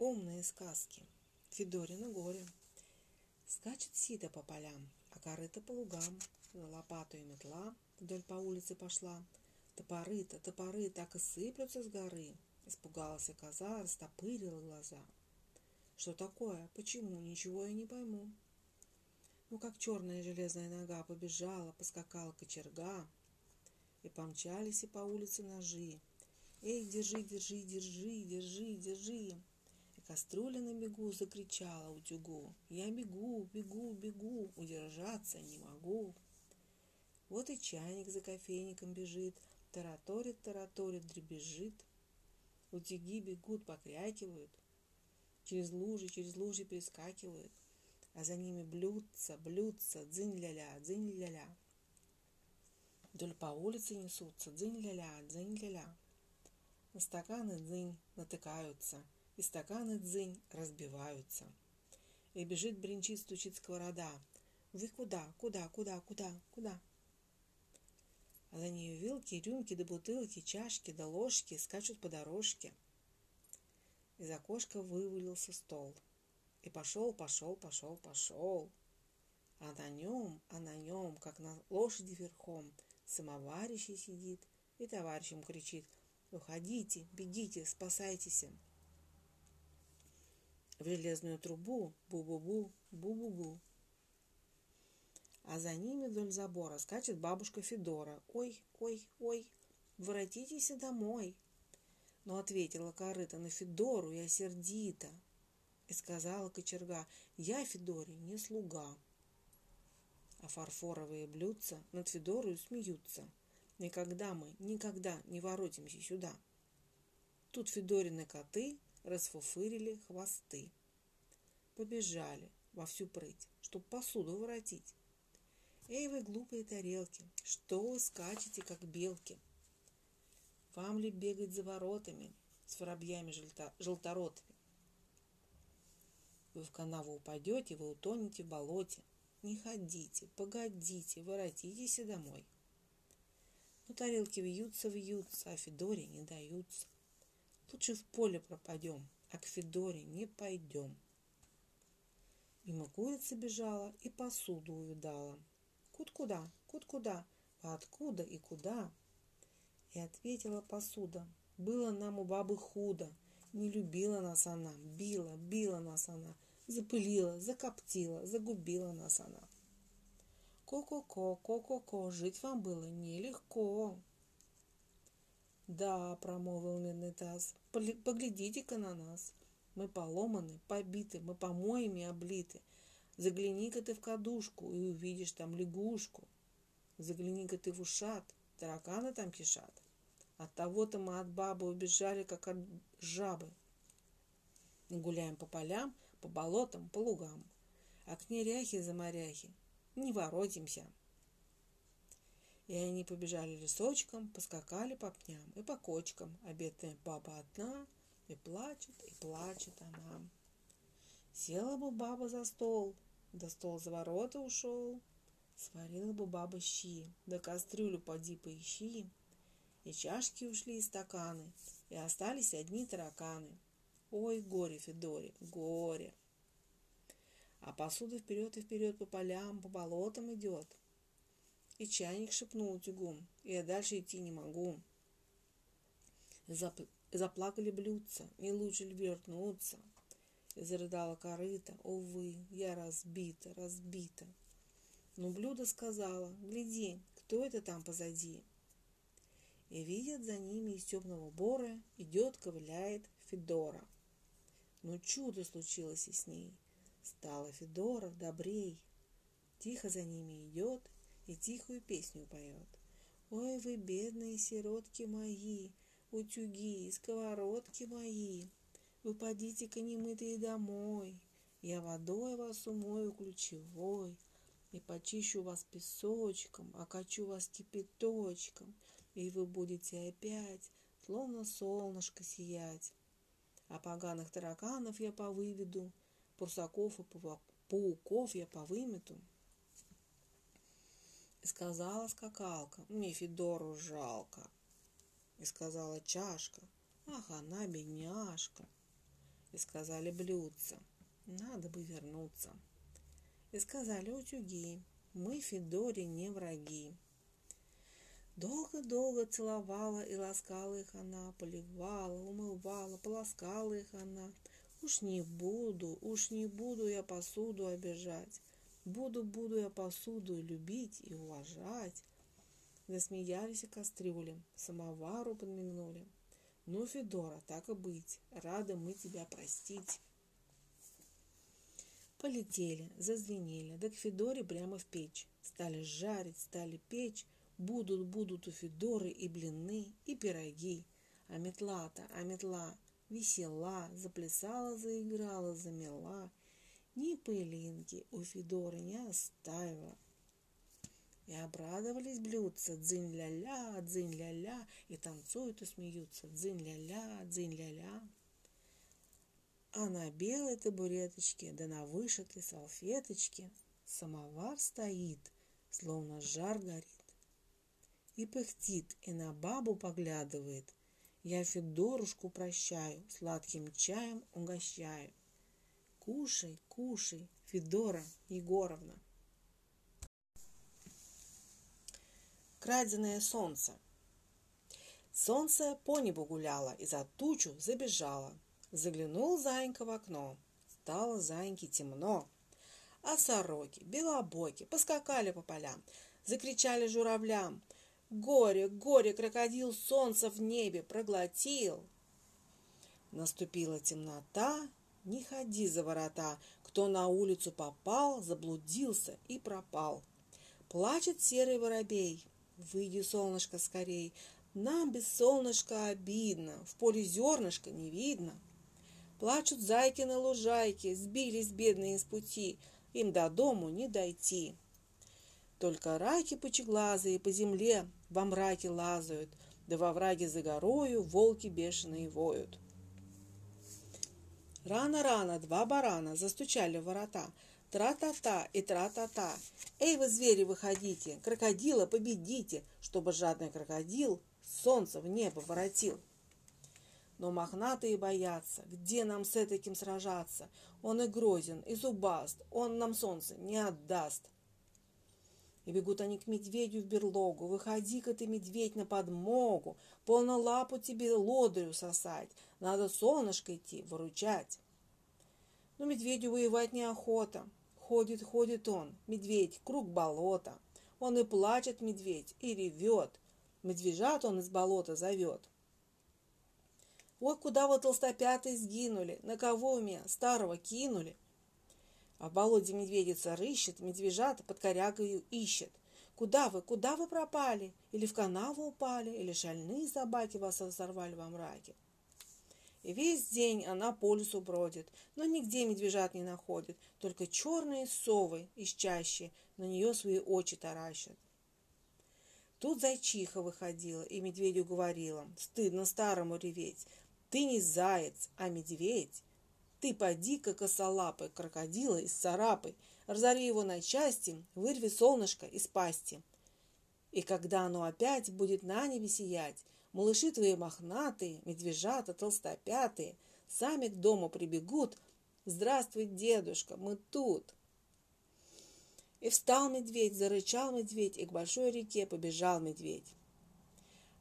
умные сказки. Федорина горе. Скачет сито по полям, а корыто по лугам. Лопату и метла вдоль по улице пошла. Топоры-то, топоры так и сыплются с горы. Испугалась коза, растопырила глаза. Что такое? Почему? Ничего я не пойму. Ну, как черная железная нога побежала, поскакала кочерга, и помчались и по улице ножи. Эй, держи, держи, держи, держи, держи. Кастрюля на бегу закричала утюгу. Я бегу, бегу, бегу, удержаться не могу. Вот и чайник за кофейником бежит, тараторит, тараторит, дребезжит. Утюги бегут, покрякивают, через лужи, через лужи перескакивают, а за ними блюдца, блюдца, дзынь-ля-ля, дзынь-ля-ля. Вдоль по улице несутся, дзынь-ля-ля, дзынь-ля-ля. На стаканы дзынь натыкаются, и стаканы дзынь разбиваются. И бежит, бренчит, стучит сковорода. Вы куда, куда, куда, куда, куда? А за нее вилки, рюмки да бутылки, чашки да ложки скачут по дорожке. Из окошка вывалился стол. И пошел, пошел, пошел, пошел. А на нем, а на нем, как на лошади верхом, самоварищий сидит и товарищем кричит «Уходите, бегите, спасайтесь!» В железную трубу бу-бу-бу, бу-бу-бу. А за ними вдоль забора скачет бабушка Федора. «Ой, ой, ой, воротитесь домой!» Но ответила корыта на Федору я сердито. И сказала кочерга, я Федоре не слуга. А фарфоровые блюдца над Федорою смеются. Никогда мы, никогда не воротимся сюда. Тут Федорины коты расфуфырили хвосты. Побежали во всю прыть, чтоб посуду воротить. Эй, вы глупые тарелки, что вы скачете, как белки? Вам ли бегать за воротами с воробьями желторотыми? Вы в канаву упадете, вы утонете в болоте. Не ходите, погодите, воротитесь и домой. Но тарелки вьются, вьются, а Федоре не даются. Лучше в поле пропадем, а к Федоре не пойдем. Мимо курица бежала и посуду увидала. Кут-куда, кут-куда, а откуда и куда? И ответила посуда. Было нам у бабы худо. Не любила нас она, била, била нас она, запылила, закоптила, загубила нас она. Ко-ко-ко, ко-ко-ко, жить вам было нелегко. Да, промолвил медный таз, поглядите-ка на нас. Мы поломаны, побиты, мы помоями облиты, Загляни-ка ты в кадушку и увидишь там лягушку. Загляни-ка ты в ушат, тараканы там кишат. От того-то мы от бабы убежали, как от жабы. Гуляем по полям, по болотам, по лугам. А к неряхе за моряхи не воротимся. И они побежали лесочком, поскакали по пням и по кочкам, а бедная баба одна, и плачет, и плачет она. Села бы баба за стол, да стол за ворота ушел. Сварила бы баба щи, да кастрюлю поди поищи. И чашки ушли, и стаканы, и остались одни тараканы. Ой, горе, Федоре, горе. А посуда вперед и вперед по полям, по болотам идет. И чайник шепнул утюгом, я дальше идти не могу. Зап... Заплакали блюдца, не лучше ли вернуться? Зарыдала корыта. Увы, я разбита, разбита. Но блюдо сказала, гляди, кто это там позади? И видят за ними из темного бора идет, ковыляет Федора. Но чудо случилось и с ней. Стала Федора добрей. Тихо за ними идет и тихую песню поет. Ой, вы бедные сиротки мои, утюги и сковородки мои, вы подите-ка немытые домой, Я водой вас умою ключевой, И почищу вас песочком, Окачу вас кипяточком, И вы будете опять, Словно солнышко сиять. А поганых тараканов я повыведу, Пурсаков и пауков я повымету. И сказала скакалка, мне Федору жалко. И сказала чашка, ах, она бедняжка. И сказали блюдца, надо бы вернуться. И сказали утюги, мы Федоре не враги. Долго-долго целовала и ласкала их она, поливала, умывала, полоскала их она. Уж не буду, уж не буду я посуду обижать. Буду, буду я посуду любить и уважать. Засмеялись кастрюли, самовару подмигнули. Ну, Федора, так и быть, рады мы тебя простить. Полетели, зазвенели, да к Федоре прямо в печь. Стали жарить, стали печь. Будут, будут у Федоры и блины, и пироги. А метла-то, а метла весела, заплясала, заиграла, замела. Ни пылинки у Федоры не оставила. И обрадовались блюдца, дзынь-ля-ля, дзынь-ля-ля, и танцуют и смеются, дзынь-ля-ля, дзынь-ля-ля. А на белой табуреточке, да на вышитой салфеточке самовар стоит, словно жар горит. И пыхтит, и на бабу поглядывает. Я Федорушку прощаю, сладким чаем угощаю. Кушай, кушай, Федора Егоровна. Краденое солнце. Солнце по небу гуляло и за тучу забежало. Заглянул Заинька в окно. Стало Заиньке темно. А сороки, белобоки, поскакали по полям, закричали журавлям. Горе, горе, крокодил солнце в небе проглотил. Наступила темнота, не ходи за ворота, кто на улицу попал, заблудился и пропал. Плачет серый воробей, выйди, солнышко, скорей, нам без солнышка обидно, в поле зернышка не видно. Плачут зайки на лужайке, сбились бедные с пути, им до дому не дойти. Только раки пучеглазые по земле во мраке лазают, да во враге за горою волки бешеные воют. Рано-рано два барана застучали в ворота, тра-та-та и тра-та-та. Эй вы, звери, выходите, крокодила победите, чтобы жадный крокодил солнце в небо воротил. Но мохнатые боятся, где нам с этим сражаться? Он и грозен, и зубаст, он нам солнце не отдаст. И бегут они к медведю в берлогу. Выходи-ка ты, медведь, на подмогу. Полно лапу тебе лодырю сосать. Надо солнышко идти, выручать. Но медведю воевать неохота. Ходит, ходит он, медведь, круг болота. Он и плачет, медведь, и ревет. Медвежат он из болота зовет. Ой, куда вы толстопятые сгинули? На кого меня старого кинули? А в болоте медведица рыщет, медвежата под корягою ищет. Куда вы, куда вы пропали? Или в канаву упали, или шальные собаки вас сорвали во мраке? И весь день она по лесу бродит, но нигде медвежат не находит, только черные совы из чащи на нее свои очи таращат. Тут зайчиха выходила и медведю говорила, стыдно старому реветь, ты не заяц, а медведь. Ты поди-ка косолапый крокодила из царапы, разори его на части, вырви солнышко из пасти. И когда оно опять будет на небе сиять, малыши твои мохнатые, медвежата толстопятые, сами к дому прибегут. Здравствуй, дедушка, мы тут. И встал медведь, зарычал медведь, и к большой реке побежал медведь.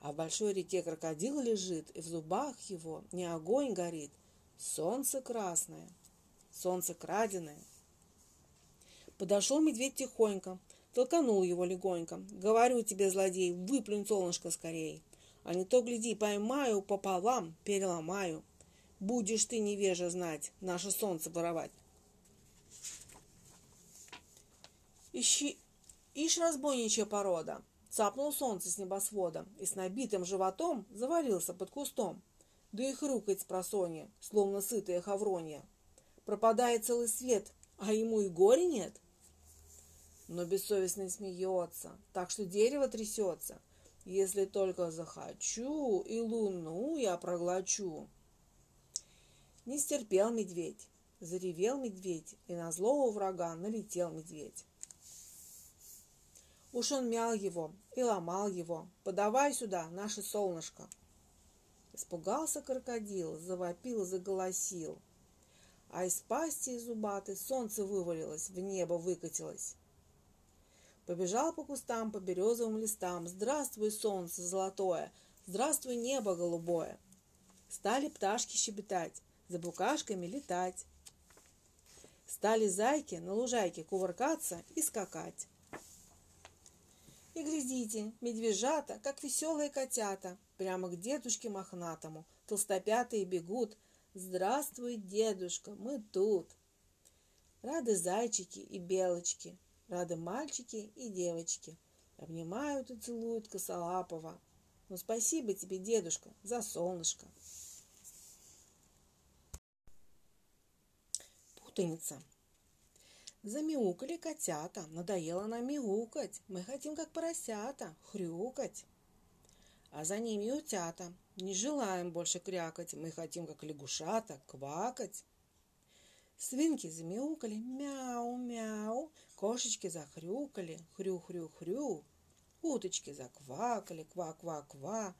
А в большой реке крокодил лежит, и в зубах его не огонь горит, солнце красное, солнце краденое. Подошел медведь тихонько, толканул его легонько. Говорю тебе, злодей, выплюнь солнышко скорей, а не то, гляди, поймаю пополам, переломаю. Будешь ты, невежа, знать, наше солнце воровать. Ищи, ишь разбойничья порода, Цапнул солнце с небосвода и с набитым животом завалился под кустом. Да и хрюкает с просонья, словно сытая хавронья. Пропадает целый свет, а ему и горе нет. Но бессовестный смеется, так что дерево трясется. Если только захочу, и луну я проглочу. Не стерпел медведь, заревел медведь, и на злого врага налетел медведь. Уж он мял его и ломал его. Подавай сюда, наше солнышко. Испугался крокодил, завопил, заголосил. а из пасти зубатой солнце вывалилось, в небо выкатилось. Побежал по кустам, по березовым листам. Здравствуй, солнце золотое! Здравствуй, небо голубое! Стали пташки щебетать, за букашками летать. Стали зайки на лужайке кувыркаться и скакать. И глядите, медвежата, как веселые котята, прямо к дедушке мохнатому, толстопятые бегут. Здравствуй, дедушка, мы тут. Рады зайчики и белочки, Рады мальчики и девочки. Обнимают и целуют косолапого. Ну, спасибо тебе, дедушка, за солнышко. Путаница. Замяукали котята, надоело нам мяукать. Мы хотим, как поросята, хрюкать. А за ними утята. Не желаем больше крякать, мы хотим, как лягушата, квакать. Свинки замяукали, мяу-мяу, Кошечки захрюкали, хрю-хрю-хрю. Уточки заквакали, ква-ква-ква.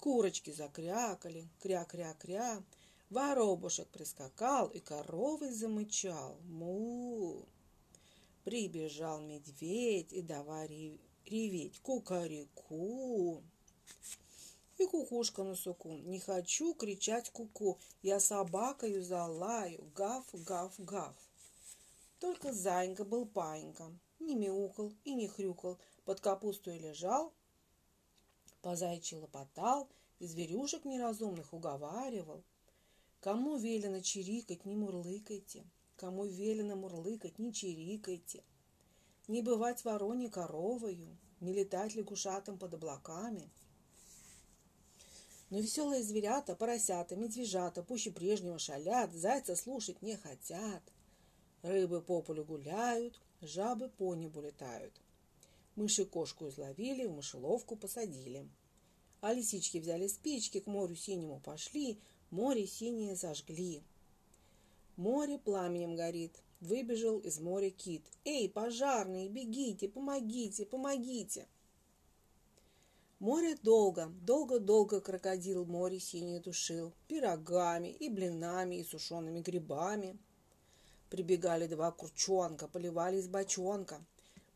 Курочки закрякали, кря-кря-кря. Воробушек прискакал и коровой замычал. Му! Прибежал медведь и давай реветь кукареку. И кукушка на суку. Не хочу кричать куку. -ку. Я собакою залаю. Гав, гав, гав. Только Заинька был паинька, не мяукал и не хрюкал, под капустой лежал, по зайчи лопотал, и зверюшек неразумных уговаривал. Кому велено чирикать, не мурлыкайте, кому велено мурлыкать, не чирикайте. Не бывать вороне коровою, не летать лягушатам под облаками. Но веселые зверята, поросята, медвежата пуще прежнего шалят, зайца слушать не хотят. Рыбы по полю гуляют, жабы по небу летают. Мыши кошку изловили, в мышеловку посадили. А лисички взяли спички, к морю синему пошли, море синее зажгли. Море пламенем горит, выбежал из моря кит. «Эй, пожарные, бегите, помогите, помогите!» Море долго, долго-долго крокодил море синее тушил, пирогами и блинами и сушеными грибами – Прибегали два курчонка, поливали из бочонка.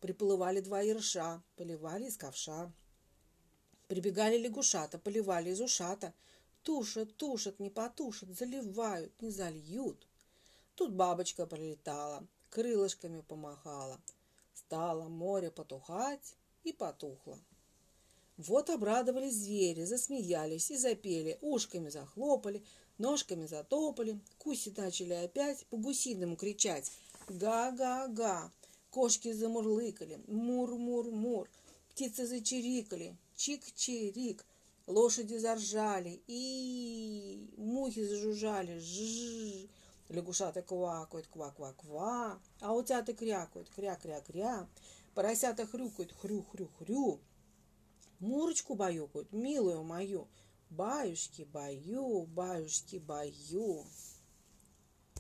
Приплывали два ерша, поливали из ковша. Прибегали лягушата, поливали из ушата. Тушат, тушат, не потушат, заливают, не зальют. Тут бабочка прилетала, крылышками помахала. Стало море потухать и потухло. Вот обрадовались звери, засмеялись и запели, ушками захлопали, Ножками затопали, гуси начали опять по-гусиному кричать. Га-га-га. Кошки замурлыкали. Мур-мур-мур. Птицы зачирикали. Чик-чирик. Лошади заржали. И мухи зажужжали. Жжж. Лягушата квакают, ква-ква-ква. А утята крякают, кря-кря-кря. Поросята хрюкают, хрю-хрю-хрю. Мурочку баюкают, милую мою. Баюшки, баю, баюшки, баю.